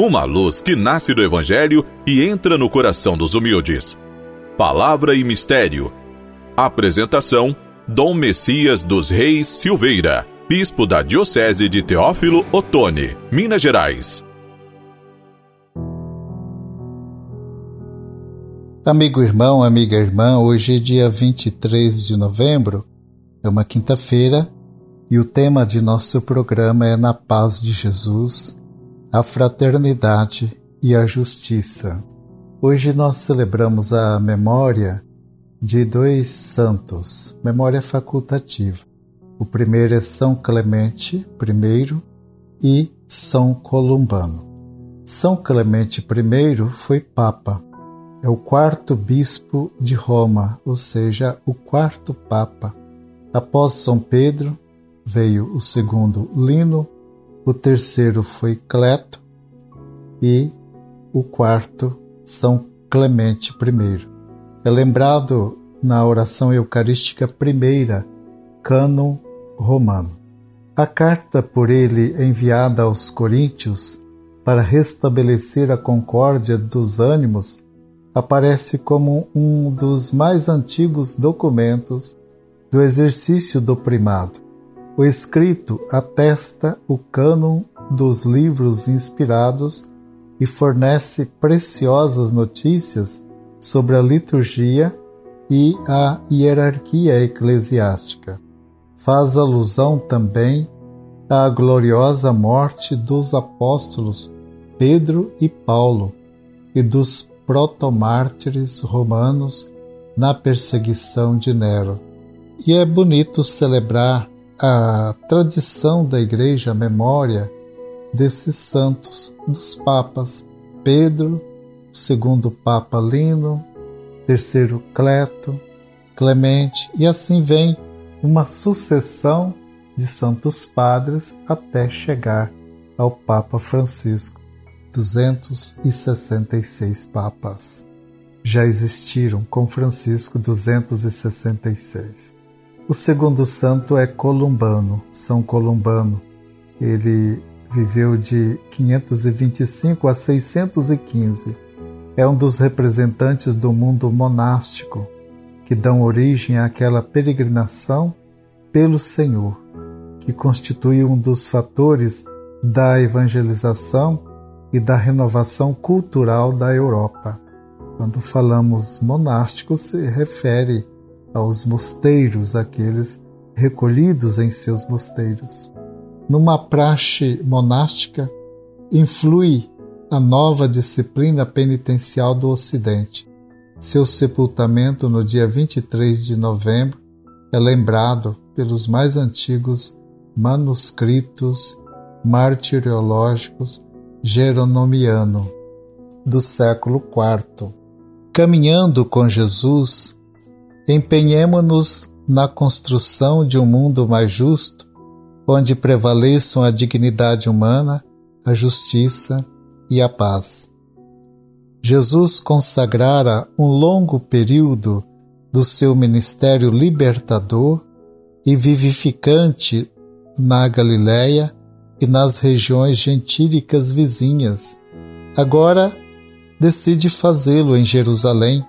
uma luz que nasce do Evangelho e entra no coração dos humildes. Palavra e Mistério. Apresentação: Dom Messias dos Reis Silveira, Bispo da Diocese de Teófilo Otoni, Minas Gerais. Amigo irmão, amiga irmã, hoje é dia 23 de novembro, é uma quinta-feira, e o tema de nosso programa é Na Paz de Jesus, a Fraternidade e a Justiça. Hoje nós celebramos a memória de dois santos, memória facultativa. O primeiro é São Clemente I e São Columbano. São Clemente I foi Papa é o quarto bispo de Roma, ou seja, o quarto papa. Após São Pedro, veio o segundo Lino, o terceiro foi Cleto e o quarto São Clemente I. É lembrado na oração eucarística primeira, cânon romano. A carta por ele enviada aos coríntios para restabelecer a concórdia dos ânimos aparece como um dos mais antigos documentos do exercício do primado. O escrito atesta o cânon dos livros inspirados e fornece preciosas notícias sobre a liturgia e a hierarquia eclesiástica. Faz alusão também à gloriosa morte dos apóstolos Pedro e Paulo e dos protomártires romanos na perseguição de Nero. E é bonito celebrar a tradição da Igreja, a memória desses santos, dos papas Pedro, segundo Papa Lino, terceiro Cleto, Clemente, e assim vem uma sucessão de santos padres até chegar ao Papa Francisco. 266 papas. Já existiram com Francisco 266. O segundo santo é Columbano, São Columbano. Ele viveu de 525 a 615. É um dos representantes do mundo monástico que dão origem àquela peregrinação pelo Senhor, que constitui um dos fatores da evangelização e da renovação cultural da Europa. Quando falamos monásticos, se refere aos mosteiros, aqueles recolhidos em seus mosteiros. Numa praxe monástica, influi a nova disciplina penitencial do Ocidente. Seu sepultamento no dia 23 de novembro é lembrado pelos mais antigos manuscritos martiriológicos geronomiano do século IV. Caminhando com Jesus, empenhemo-nos na construção de um mundo mais justo, onde prevaleçam a dignidade humana, a justiça e a paz. Jesus consagrara um longo período do seu ministério libertador e vivificante na Galiléia e nas regiões gentílicas vizinhas. Agora decide fazê-lo em Jerusalém,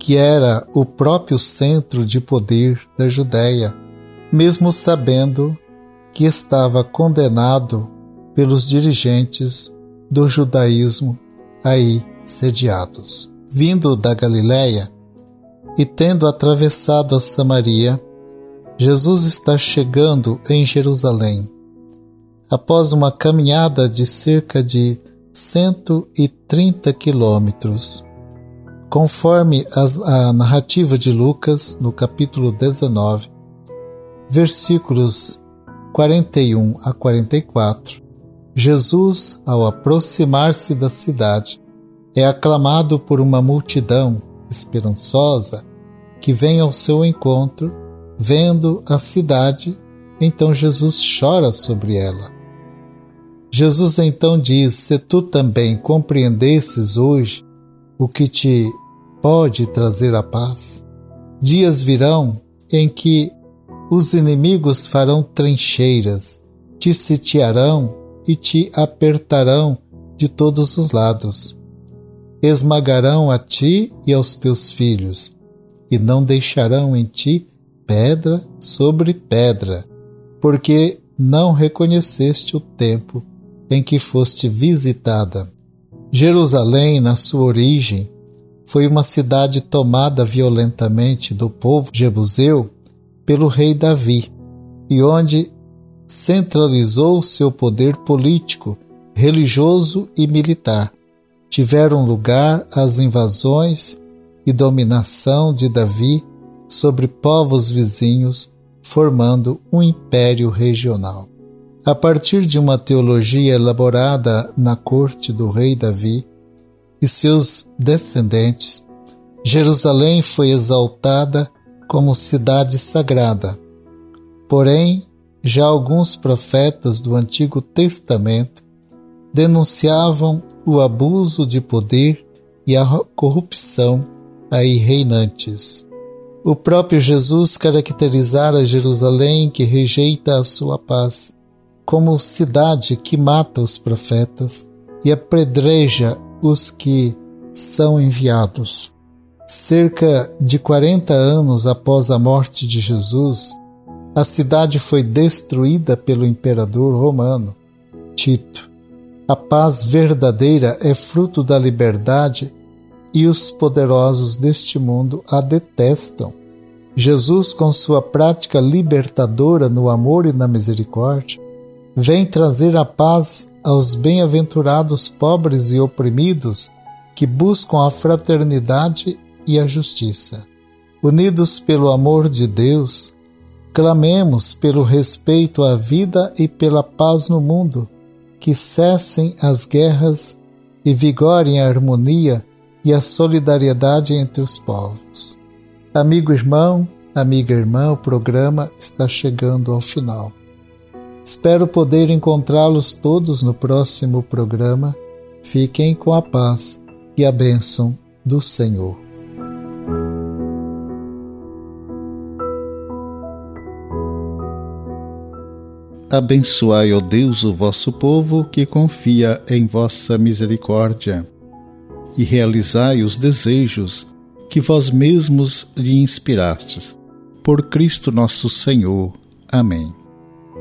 que era o próprio centro de poder da Judéia, mesmo sabendo que estava condenado pelos dirigentes do judaísmo aí sediados. Vindo da Galiléia e tendo atravessado a Samaria, Jesus está chegando em Jerusalém após uma caminhada de cerca de 130 quilômetros. Conforme a narrativa de Lucas, no capítulo 19, versículos 41 a 44, Jesus, ao aproximar-se da cidade, é aclamado por uma multidão esperançosa que vem ao seu encontro, vendo a cidade, então Jesus chora sobre ela. Jesus então diz: Se tu também compreendesses hoje o que te pode trazer a paz, dias virão em que os inimigos farão trincheiras, te sitiarão e te apertarão de todos os lados. Esmagarão a ti e aos teus filhos, e não deixarão em ti pedra sobre pedra, porque não reconheceste o tempo em que foste visitada. Jerusalém, na sua origem, foi uma cidade tomada violentamente do povo jebuseu pelo rei Davi, e onde centralizou seu poder político, religioso e militar. Tiveram lugar as invasões e dominação de Davi sobre povos vizinhos, formando um império regional. A partir de uma teologia elaborada na corte do rei Davi e seus descendentes, Jerusalém foi exaltada como cidade sagrada. Porém, já alguns profetas do Antigo Testamento denunciavam o abuso de poder e a corrupção aí reinantes. O próprio Jesus caracterizara Jerusalém, que rejeita a sua paz, como cidade que mata os profetas e apedreja os que são enviados. Cerca de 40 anos após a morte de Jesus, a cidade foi destruída pelo imperador romano, Tito. A paz verdadeira é fruto da liberdade e os poderosos deste mundo a detestam. Jesus, com sua prática libertadora no amor e na misericórdia, vem trazer a paz aos bem-aventurados pobres e oprimidos que buscam a fraternidade e a justiça. Unidos pelo amor de Deus, clamemos pelo respeito à vida e pela paz no mundo, que cessem as guerras e vigorem a harmonia e a solidariedade entre os povos. Amigo irmão, amiga irmã, o programa está chegando ao final. Espero poder encontrá-los todos no próximo programa. Fiquem com a paz e a bênção do Senhor. Abençoai, ó Deus, o vosso povo que confia em vossa misericórdia e realizai os desejos que vós mesmos lhe inspirastes. Por Cristo nosso Senhor. Amém.